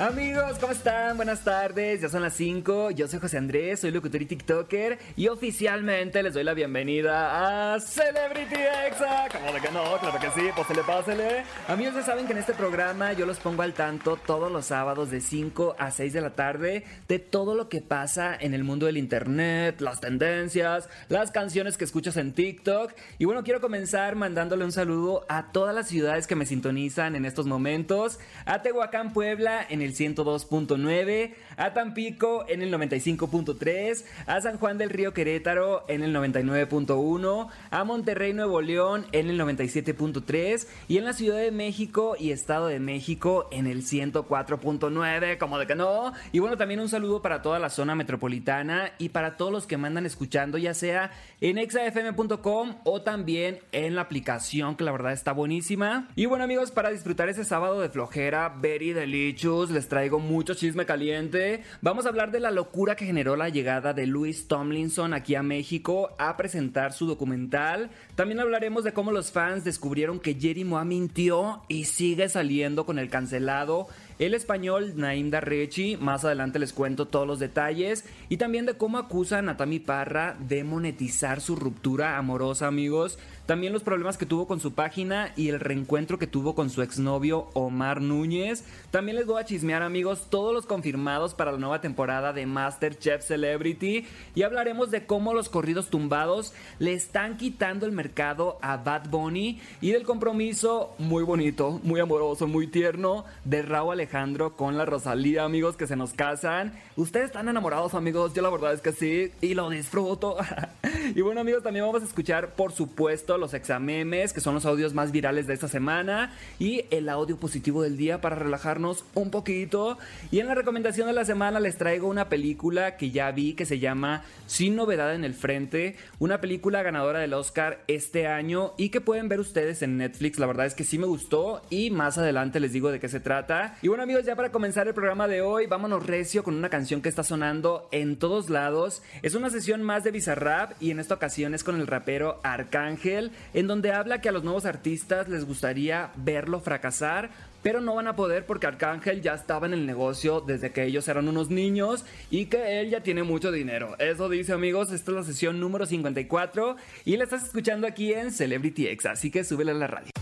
Amigos, ¿cómo están? Buenas tardes, ya son las 5, yo soy José Andrés, soy locutor y TikToker y oficialmente les doy la bienvenida a Celebrity Exa. ¿Cómo de que no? Claro que sí, pásele, pásele. Amigos, ya saben que en este programa yo los pongo al tanto todos los sábados de 5 a 6 de la tarde de todo lo que pasa en el mundo del internet, las tendencias, las canciones que escuchas en TikTok. Y bueno, quiero comenzar mandándole un saludo a todas las ciudades que me sintonizan en estos momentos. A Tehuacán, Puebla, en el 102.9, a Tampico en el 95.3, a San Juan del Río Querétaro en el 99.1, a Monterrey Nuevo León en el 97.3 y en la Ciudad de México y Estado de México en el 104.9, como de que no. Y bueno, también un saludo para toda la zona metropolitana y para todos los que mandan escuchando, ya sea en exafm.com o también en la aplicación, que la verdad está buenísima. Y bueno, amigos, para disfrutar ese sábado de flojera, very delicious, les traigo mucho chisme caliente. Vamos a hablar de la locura que generó la llegada de Louis Tomlinson aquí a México a presentar su documental. También hablaremos de cómo los fans descubrieron que Jerry Moa mintió y sigue saliendo con el cancelado el español Naim Darrechi. Más adelante les cuento todos los detalles y también de cómo acusan a Tami Parra de monetizar su ruptura amorosa, amigos. También los problemas que tuvo con su página y el reencuentro que tuvo con su exnovio Omar Núñez. También les voy a chismear, amigos, todos los confirmados para la nueva temporada de Masterchef Celebrity y hablaremos de cómo los corridos tumbados le están quitando el mercado a Bad Bunny y del compromiso muy bonito, muy amoroso, muy tierno de Raúl Alejandro Alejandro con la Rosalía, amigos, que se nos casan. Ustedes están enamorados, amigos. Yo la verdad es que sí. Y lo disfruto. y bueno, amigos, también vamos a escuchar, por supuesto, los examemes, que son los audios más virales de esta semana. Y el audio positivo del día para relajarnos un poquito. Y en la recomendación de la semana les traigo una película que ya vi que se llama Sin Novedad en el Frente. Una película ganadora del Oscar este año y que pueden ver ustedes en Netflix. La verdad es que sí me gustó. Y más adelante les digo de qué se trata. Y bueno, bueno amigos, ya para comenzar el programa de hoy, vámonos recio con una canción que está sonando en todos lados. Es una sesión más de Bizarrap y en esta ocasión es con el rapero Arcángel, en donde habla que a los nuevos artistas les gustaría verlo fracasar, pero no van a poder porque Arcángel ya estaba en el negocio desde que ellos eran unos niños y que él ya tiene mucho dinero. Eso dice amigos, esta es la sesión número 54 y la estás escuchando aquí en Celebrity X, así que súbele a la radio.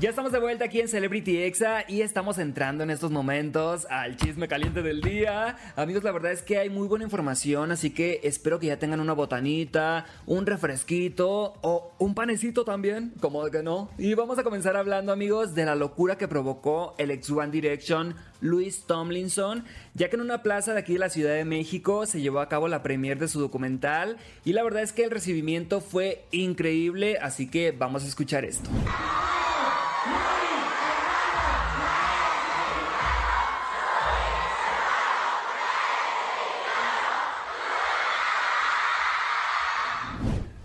Ya estamos de vuelta aquí en Celebrity Exa y estamos entrando en estos momentos al chisme caliente del día. Amigos, la verdad es que hay muy buena información, así que espero que ya tengan una botanita, un refresquito o un panecito también, como que no. Y vamos a comenzar hablando, amigos, de la locura que provocó el ex One Direction Louis Tomlinson, ya que en una plaza de aquí de la Ciudad de México se llevó a cabo la premiere de su documental y la verdad es que el recibimiento fue increíble, así que vamos a escuchar esto. Yeah.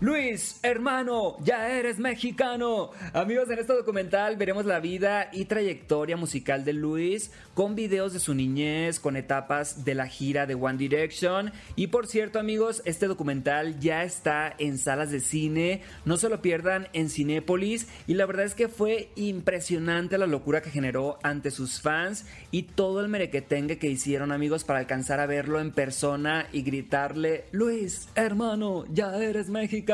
Luis, hermano, ya eres mexicano. Amigos, en este documental veremos la vida y trayectoria musical de Luis con videos de su niñez, con etapas de la gira de One Direction. Y por cierto, amigos, este documental ya está en salas de cine. No se lo pierdan en Cinépolis. Y la verdad es que fue impresionante la locura que generó ante sus fans y todo el merequetengue que hicieron, amigos, para alcanzar a verlo en persona y gritarle: Luis, hermano, ya eres mexicano.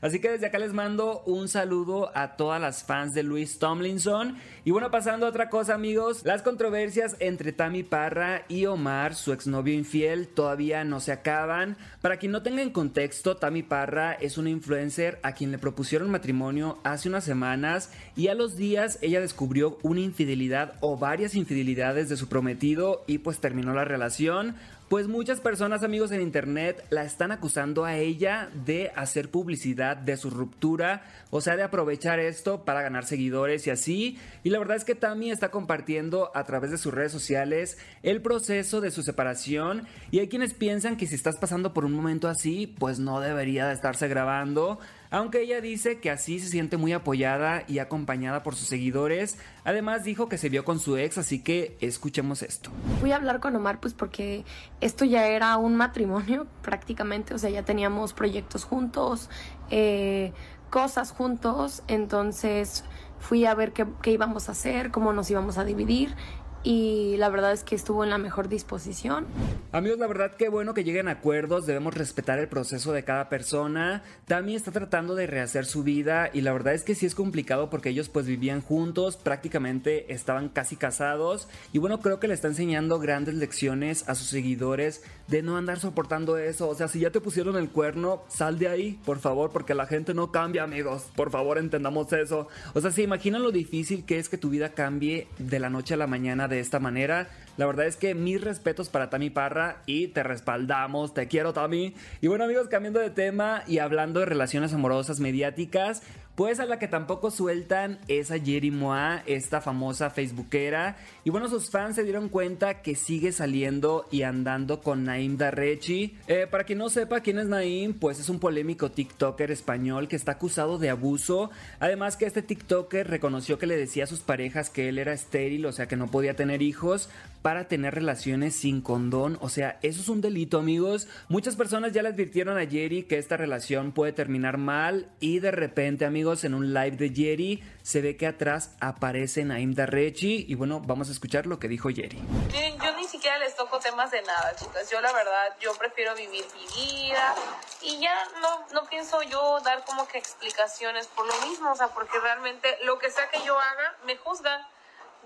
Así que desde acá les mando un saludo a todas las fans de Luis Tomlinson. Y bueno, pasando a otra cosa, amigos, las controversias entre Tammy Parra y Omar, su exnovio infiel, todavía no se acaban. Para quien no tenga en contexto, Tammy Parra es una influencer a quien le propusieron matrimonio hace unas semanas y a los días ella descubrió una infidelidad o varias infidelidades de su prometido y pues terminó la relación. Pues muchas personas, amigos en internet, la están acusando a ella de hacer publicidad de su ruptura, o sea, de aprovechar esto para ganar seguidores y así. Y la verdad es que Tammy está compartiendo a través de sus redes sociales el proceso de su separación. Y hay quienes piensan que si estás pasando por un momento así, pues no debería de estarse grabando. Aunque ella dice que así se siente muy apoyada y acompañada por sus seguidores. Además dijo que se vio con su ex, así que escuchemos esto. Fui a hablar con Omar pues porque esto ya era un matrimonio prácticamente, o sea, ya teníamos proyectos juntos, eh, cosas juntos, entonces fui a ver qué, qué íbamos a hacer, cómo nos íbamos a dividir y la verdad es que estuvo en la mejor disposición. Amigos, la verdad que bueno que lleguen a acuerdos, debemos respetar el proceso de cada persona. Tami está tratando de rehacer su vida y la verdad es que sí es complicado porque ellos pues vivían juntos, prácticamente estaban casi casados y bueno, creo que le está enseñando grandes lecciones a sus seguidores de no andar soportando eso. O sea, si ya te pusieron el cuerno, sal de ahí, por favor, porque la gente no cambia, amigos. Por favor, entendamos eso. O sea, se imaginan lo difícil que es que tu vida cambie de la noche a la mañana de esta manera. La verdad es que mis respetos para Tami Parra y te respaldamos, te quiero Tami. Y bueno amigos, cambiando de tema y hablando de relaciones amorosas mediáticas, pues a la que tampoco sueltan es a Jerry Moa, esta famosa facebookera. Y bueno, sus fans se dieron cuenta que sigue saliendo y andando con Naim Darrechi. Eh, para quien no sepa quién es Naim, pues es un polémico TikToker español que está acusado de abuso. Además que este TikToker reconoció que le decía a sus parejas que él era estéril, o sea que no podía tener hijos para tener relaciones sin condón. O sea, eso es un delito, amigos. Muchas personas ya le advirtieron a Jerry que esta relación puede terminar mal y de repente, amigos, en un live de Jerry se ve que atrás aparece Naim Darrechi y bueno, vamos a escuchar lo que dijo Jerry. Miren, yo ni siquiera les toco temas de nada, chicas. Yo la verdad, yo prefiero vivir mi vida y ya no, no pienso yo dar como que explicaciones por lo mismo, o sea, porque realmente lo que sea que yo haga, me juzgan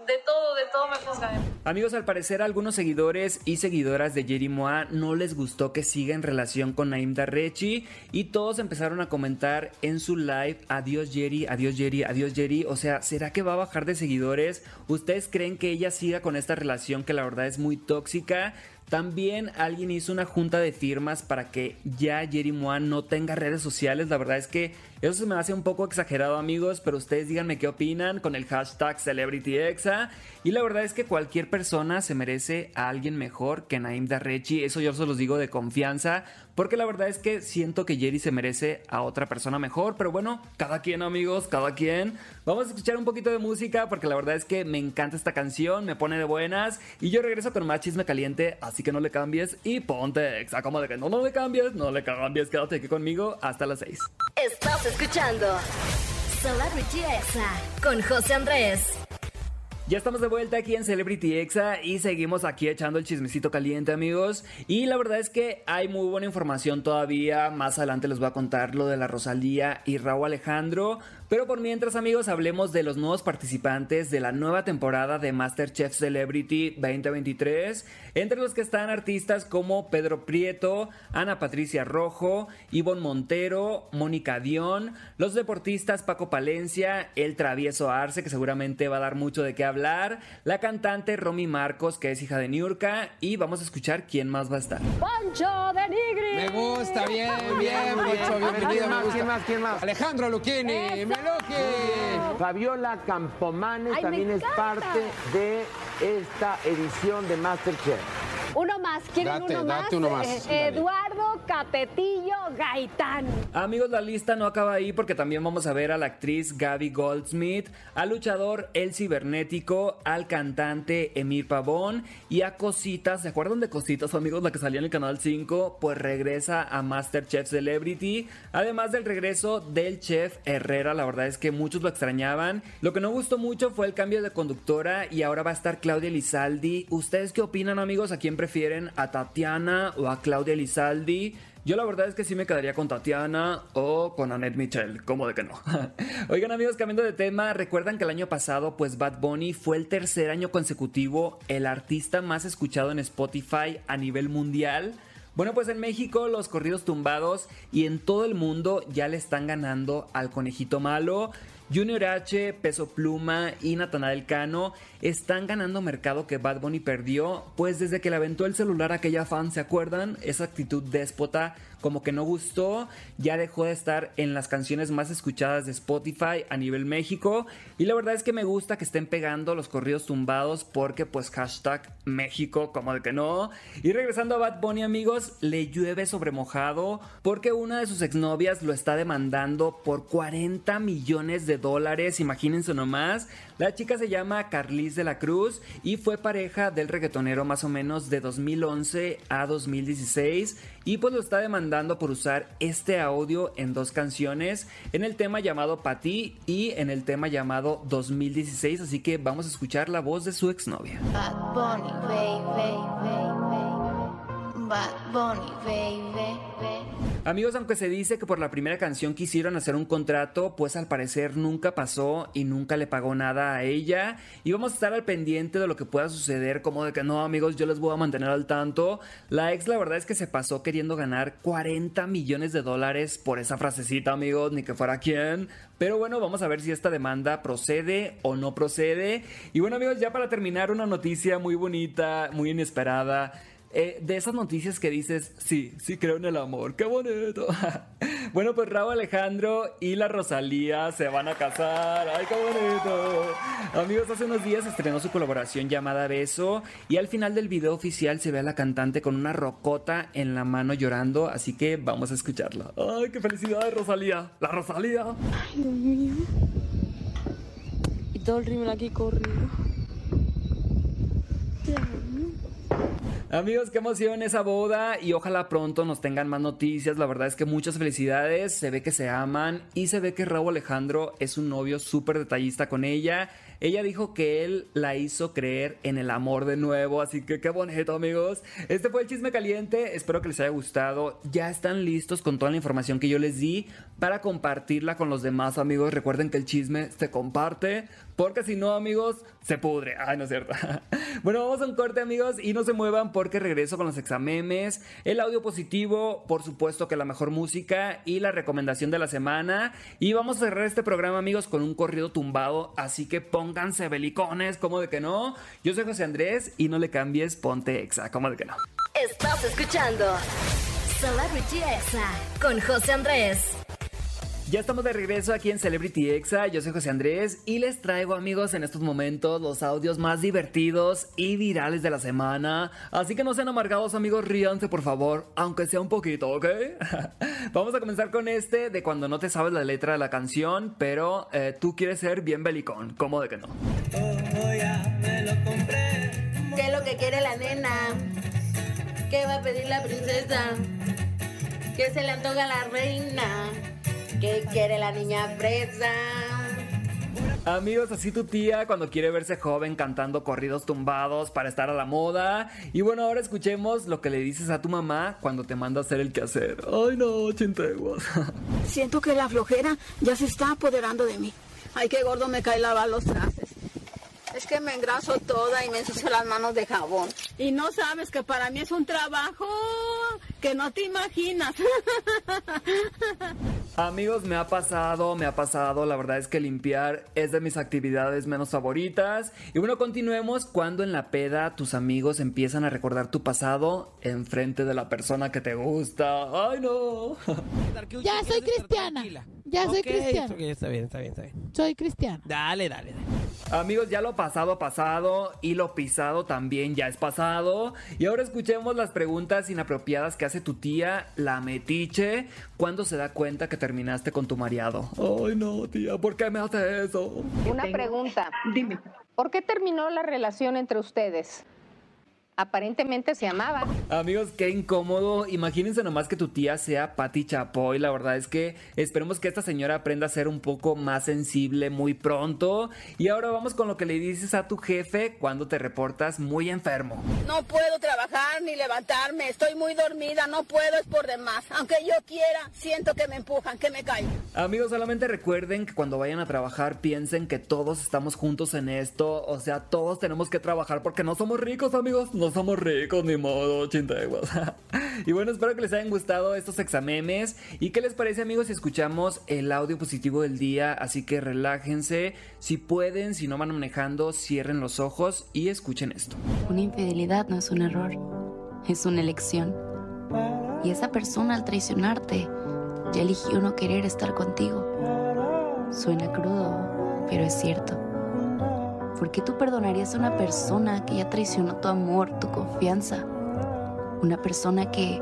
de todo, de todo me juzgan. Amigos, al parecer a algunos seguidores y seguidoras de Jerry Moa no les gustó que siga en relación con Naim Darrechi y todos empezaron a comentar en su live, adiós Jerry, adiós Jerry, adiós Jerry, o sea, ¿será que va a bajar de seguidores? ¿Ustedes creen que ella siga con esta relación que la verdad es muy tóxica? También alguien hizo una junta de firmas para que ya Jerry Moa no tenga redes sociales. La verdad es que eso se me hace un poco exagerado, amigos, pero ustedes díganme qué opinan con el hashtag CelebrityExa. Y la verdad es que cualquier persona se merece a alguien mejor que Naim Darrechi. Eso yo se los digo de confianza, porque la verdad es que siento que Jerry se merece a otra persona mejor. Pero bueno, cada quien, amigos, cada quien. Vamos a escuchar un poquito de música, porque la verdad es que me encanta esta canción, me pone de buenas. Y yo regreso con más chisme caliente, así que no le cambies y ponte exa. Como de que no, no le cambies, no le cambies, quédate aquí conmigo hasta las 6. Estás escuchando Celebrity Exa con José Andrés. Ya estamos de vuelta aquí en Celebrity Exa y seguimos aquí echando el chismecito caliente, amigos. Y la verdad es que hay muy buena información todavía. Más adelante les voy a contar lo de la Rosalía y Raúl Alejandro. Pero por mientras, amigos, hablemos de los nuevos participantes de la nueva temporada de MasterChef Celebrity 2023, entre los que están artistas como Pedro Prieto, Ana Patricia Rojo, Ivonne Montero, Mónica Dion, los deportistas Paco Palencia, el travieso Arce, que seguramente va a dar mucho de qué hablar, la cantante Romy Marcos, que es hija de Niurka, y vamos a escuchar quién más va a estar. ¡Pancho de Nigri! Me gusta, bien, bien, Pancho, bienvenido. ¿Quién más? ¿Quién más? ¿Quién más? Alejandro Lucchini, Fabiola Campomanes Ay, también es encanta. parte de esta edición de Masterchef. Uno más, ¿quieren Date, uno más? date uno más, Eh, dale. Eduardo Capetillo Gaitán. Amigos, la lista no acaba ahí porque también vamos a ver a la actriz Gaby Goldsmith, al luchador El Cibernético, al cantante Emir Pavón y a Cositas. ¿Se acuerdan de Cositas, amigos? La que salía en el canal 5, pues regresa a Masterchef Celebrity. Además del regreso del chef Herrera, la verdad es que muchos lo extrañaban. Lo que no gustó mucho fue el cambio de conductora y ahora va a estar Claudia Lizaldi. ¿Ustedes qué opinan, amigos? ¿A quién prefieren? ¿A Tatiana o a Claudia Lizaldi? Yo la verdad es que sí me quedaría con Tatiana o con Annette Michel, ¿cómo de que no? Oigan amigos, cambiando de tema, recuerdan que el año pasado pues Bad Bunny fue el tercer año consecutivo el artista más escuchado en Spotify a nivel mundial. Bueno, pues en México los corridos tumbados y en todo el mundo ya le están ganando al conejito malo. Junior H, Peso Pluma y Natanael Cano están ganando mercado que Bad Bunny perdió, pues desde que le aventó el celular a aquella fan, ¿se acuerdan? Esa actitud déspota como que no gustó, ya dejó de estar en las canciones más escuchadas de Spotify a nivel México y la verdad es que me gusta que estén pegando los corridos tumbados porque pues hashtag México como de que no. Y regresando a Bad Bunny amigos, le llueve sobre mojado porque una de sus exnovias lo está demandando por 40 millones de imagínense nomás. La chica se llama Carlis de la Cruz y fue pareja del reggaetonero más o menos de 2011 a 2016 y pues lo está demandando por usar este audio en dos canciones, en el tema llamado Pati y en el tema llamado 2016, así que vamos a escuchar la voz de su exnovia. Bad. Amigos, aunque se dice que por la primera canción quisieron hacer un contrato, pues al parecer nunca pasó y nunca le pagó nada a ella. Y vamos a estar al pendiente de lo que pueda suceder, como de que no, amigos, yo les voy a mantener al tanto. La ex, la verdad es que se pasó queriendo ganar 40 millones de dólares por esa frasecita, amigos, ni que fuera quién. Pero bueno, vamos a ver si esta demanda procede o no procede. Y bueno, amigos, ya para terminar, una noticia muy bonita, muy inesperada. Eh, de esas noticias que dices, sí, sí creo en el amor, qué bonito. bueno, pues Raúl Alejandro y la Rosalía se van a casar, ay, qué bonito. Amigos, hace unos días estrenó su colaboración llamada Beso y al final del video oficial se ve a la cantante con una rocota en la mano llorando, así que vamos a escucharla. Ay, qué felicidad, Rosalía, la Rosalía. Ay, Dios mío. Y todo el rímel aquí corrido. Amigos, qué emoción esa boda y ojalá pronto nos tengan más noticias. La verdad es que muchas felicidades, se ve que se aman y se ve que Raúl Alejandro es un novio súper detallista con ella. Ella dijo que él la hizo creer en el amor de nuevo, así que qué bonito amigos. Este fue el chisme caliente, espero que les haya gustado. Ya están listos con toda la información que yo les di para compartirla con los demás amigos. Recuerden que el chisme se comparte, porque si no amigos, se pudre. Ay, no es cierto. bueno, vamos a un corte amigos y no se muevan porque regreso con los examemes, el audio positivo, por supuesto que la mejor música y la recomendación de la semana. Y vamos a cerrar este programa amigos con un corrido tumbado, así que pónganse belicones, como de que no. Yo soy José Andrés y no le cambies, ponte exa, como de que no. Estás escuchando Celebrity Exa con José Andrés. Ya estamos de regreso aquí en Celebrity Exa, yo soy José Andrés y les traigo amigos en estos momentos los audios más divertidos y virales de la semana. Así que no sean amargados amigos, ríanse por favor, aunque sea un poquito, ¿ok? Vamos a comenzar con este de cuando no te sabes la letra de la canción, pero eh, tú quieres ser bien belicón, ¿cómo de que no? ¿Qué es lo que quiere la nena? ¿Qué va a pedir la princesa? ¿Qué se le antoja a la reina? ¿Qué quiere la niña fresa? Amigos, así tu tía cuando quiere verse joven cantando corridos tumbados para estar a la moda. Y bueno, ahora escuchemos lo que le dices a tu mamá cuando te manda a hacer el quehacer. Ay no, chinteguas. Siento que la flojera ya se está apoderando de mí. Ay, qué gordo me cae lavar los trastes. Es que me engraso toda y me ensucio las manos de jabón. Y no sabes que para mí es un trabajo que no te imaginas. Amigos, me ha pasado, me ha pasado. La verdad es que limpiar es de mis actividades menos favoritas. Y bueno, continuemos cuando en la peda tus amigos empiezan a recordar tu pasado en frente de la persona que te gusta. ¡Ay, no! Ya soy cristiana. Ya soy Ok, cristiana. ok, está bien, está bien, está bien. Soy cristiana. Dale, dale, dale. Amigos, ya lo pasado ha pasado y lo pisado también ya es pasado. Y ahora escuchemos las preguntas inapropiadas que hace tu tía, la metiche, cuando se da cuenta que terminaste con tu mareado. Ay, no, tía, ¿por qué me hace eso? Una pregunta. Dime. ¿Por qué terminó la relación entre ustedes? Aparentemente se amaban. Amigos, qué incómodo. Imagínense nomás que tu tía sea Patti Chapoy. La verdad es que esperemos que esta señora aprenda a ser un poco más sensible muy pronto. Y ahora vamos con lo que le dices a tu jefe cuando te reportas muy enfermo. No puedo trabajar ni levantarme. Estoy muy dormida. No puedo, es por demás. Aunque yo quiera, siento que me empujan, que me caigo. Amigos, solamente recuerden que cuando vayan a trabajar piensen que todos estamos juntos en esto. O sea, todos tenemos que trabajar porque no somos ricos, amigos. no somos ricos ni modo, chinteguas. y bueno, espero que les hayan gustado estos examemes. ¿Y qué les parece, amigos, si escuchamos el audio positivo del día? Así que relájense. Si pueden, si no van manejando, cierren los ojos y escuchen esto. Una infidelidad no es un error, es una elección. Y esa persona al traicionarte ya eligió no querer estar contigo. Suena crudo, pero es cierto. ¿Por qué tú perdonarías a una persona que ya traicionó tu amor, tu confianza? Una persona que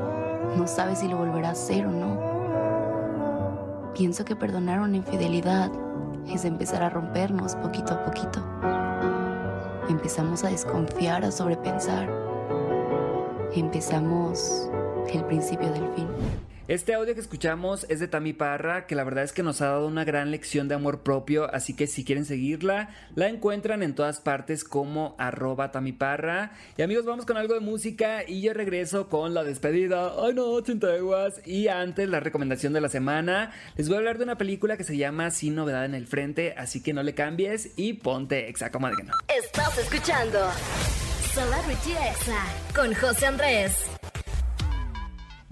no sabe si lo volverá a hacer o no. Pienso que perdonar una infidelidad es empezar a rompernos poquito a poquito. Empezamos a desconfiar, a sobrepensar. Empezamos el principio del fin. Este audio que escuchamos es de Tami Parra, que la verdad es que nos ha dado una gran lección de amor propio, así que si quieren seguirla, la encuentran en todas partes como arroba Tami Parra. Y amigos, vamos con algo de música y yo regreso con la despedida. Ay no, chinteguas. Y antes la recomendación de la semana, les voy a hablar de una película que se llama Sin Novedad en el Frente, así que no le cambies y ponte exa, como de que no. Estás escuchando Celebrity Exa con José Andrés.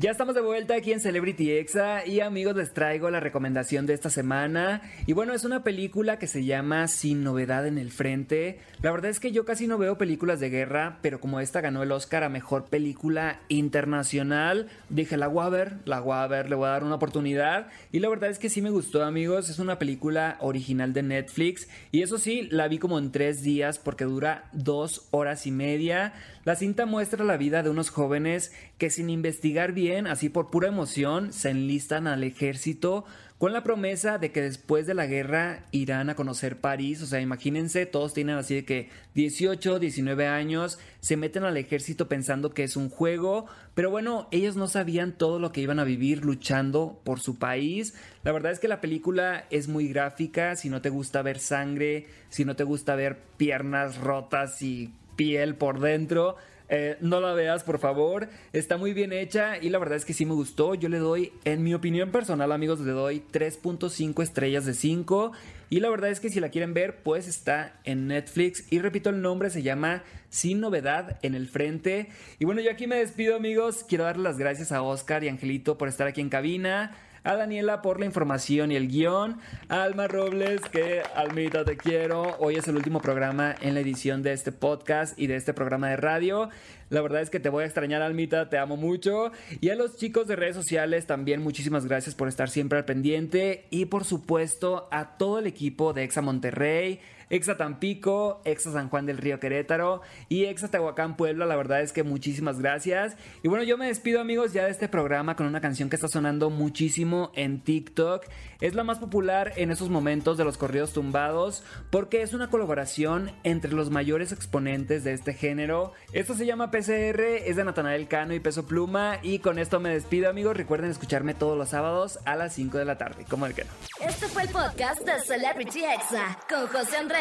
Ya estamos de vuelta aquí en Celebrity Exa y amigos les traigo la recomendación de esta semana y bueno es una película que se llama Sin novedad en el frente. La verdad es que yo casi no veo películas de guerra, pero como esta ganó el Oscar a Mejor Película Internacional, dije la voy a ver, la voy a ver, le voy a dar una oportunidad y la verdad es que sí me gustó amigos, es una película original de Netflix y eso sí, la vi como en tres días porque dura dos horas y media. La cinta muestra la vida de unos jóvenes que sin investigar bien, así por pura emoción, se enlistan al ejército con la promesa de que después de la guerra irán a conocer París. O sea, imagínense, todos tienen así de que 18, 19 años, se meten al ejército pensando que es un juego, pero bueno, ellos no sabían todo lo que iban a vivir luchando por su país. La verdad es que la película es muy gráfica, si no te gusta ver sangre, si no te gusta ver piernas rotas y piel por dentro. Eh, no la veas, por favor. Está muy bien hecha y la verdad es que sí me gustó. Yo le doy, en mi opinión personal, amigos, le doy 3.5 estrellas de 5. Y la verdad es que si la quieren ver, pues está en Netflix. Y repito, el nombre se llama Sin Novedad en el Frente. Y bueno, yo aquí me despido, amigos. Quiero darle las gracias a Oscar y Angelito por estar aquí en cabina a Daniela por la información y el guion, Alma Robles, que Almita te quiero. Hoy es el último programa en la edición de este podcast y de este programa de radio. La verdad es que te voy a extrañar, Almita, te amo mucho. Y a los chicos de redes sociales también muchísimas gracias por estar siempre al pendiente. Y por supuesto a todo el equipo de Exa Monterrey. Exa Tampico, Exa San Juan del Río Querétaro y Exa Tehuacán Puebla. La verdad es que muchísimas gracias. Y bueno, yo me despido amigos ya de este programa con una canción que está sonando muchísimo en TikTok. Es la más popular en esos momentos de los corridos tumbados porque es una colaboración entre los mayores exponentes de este género. Esto se llama PCR, es de Natanael Cano y Peso Pluma y con esto me despido amigos. Recuerden escucharme todos los sábados a las 5 de la tarde, como el que no. Este fue el podcast de Celebrity Exa con José Andrés.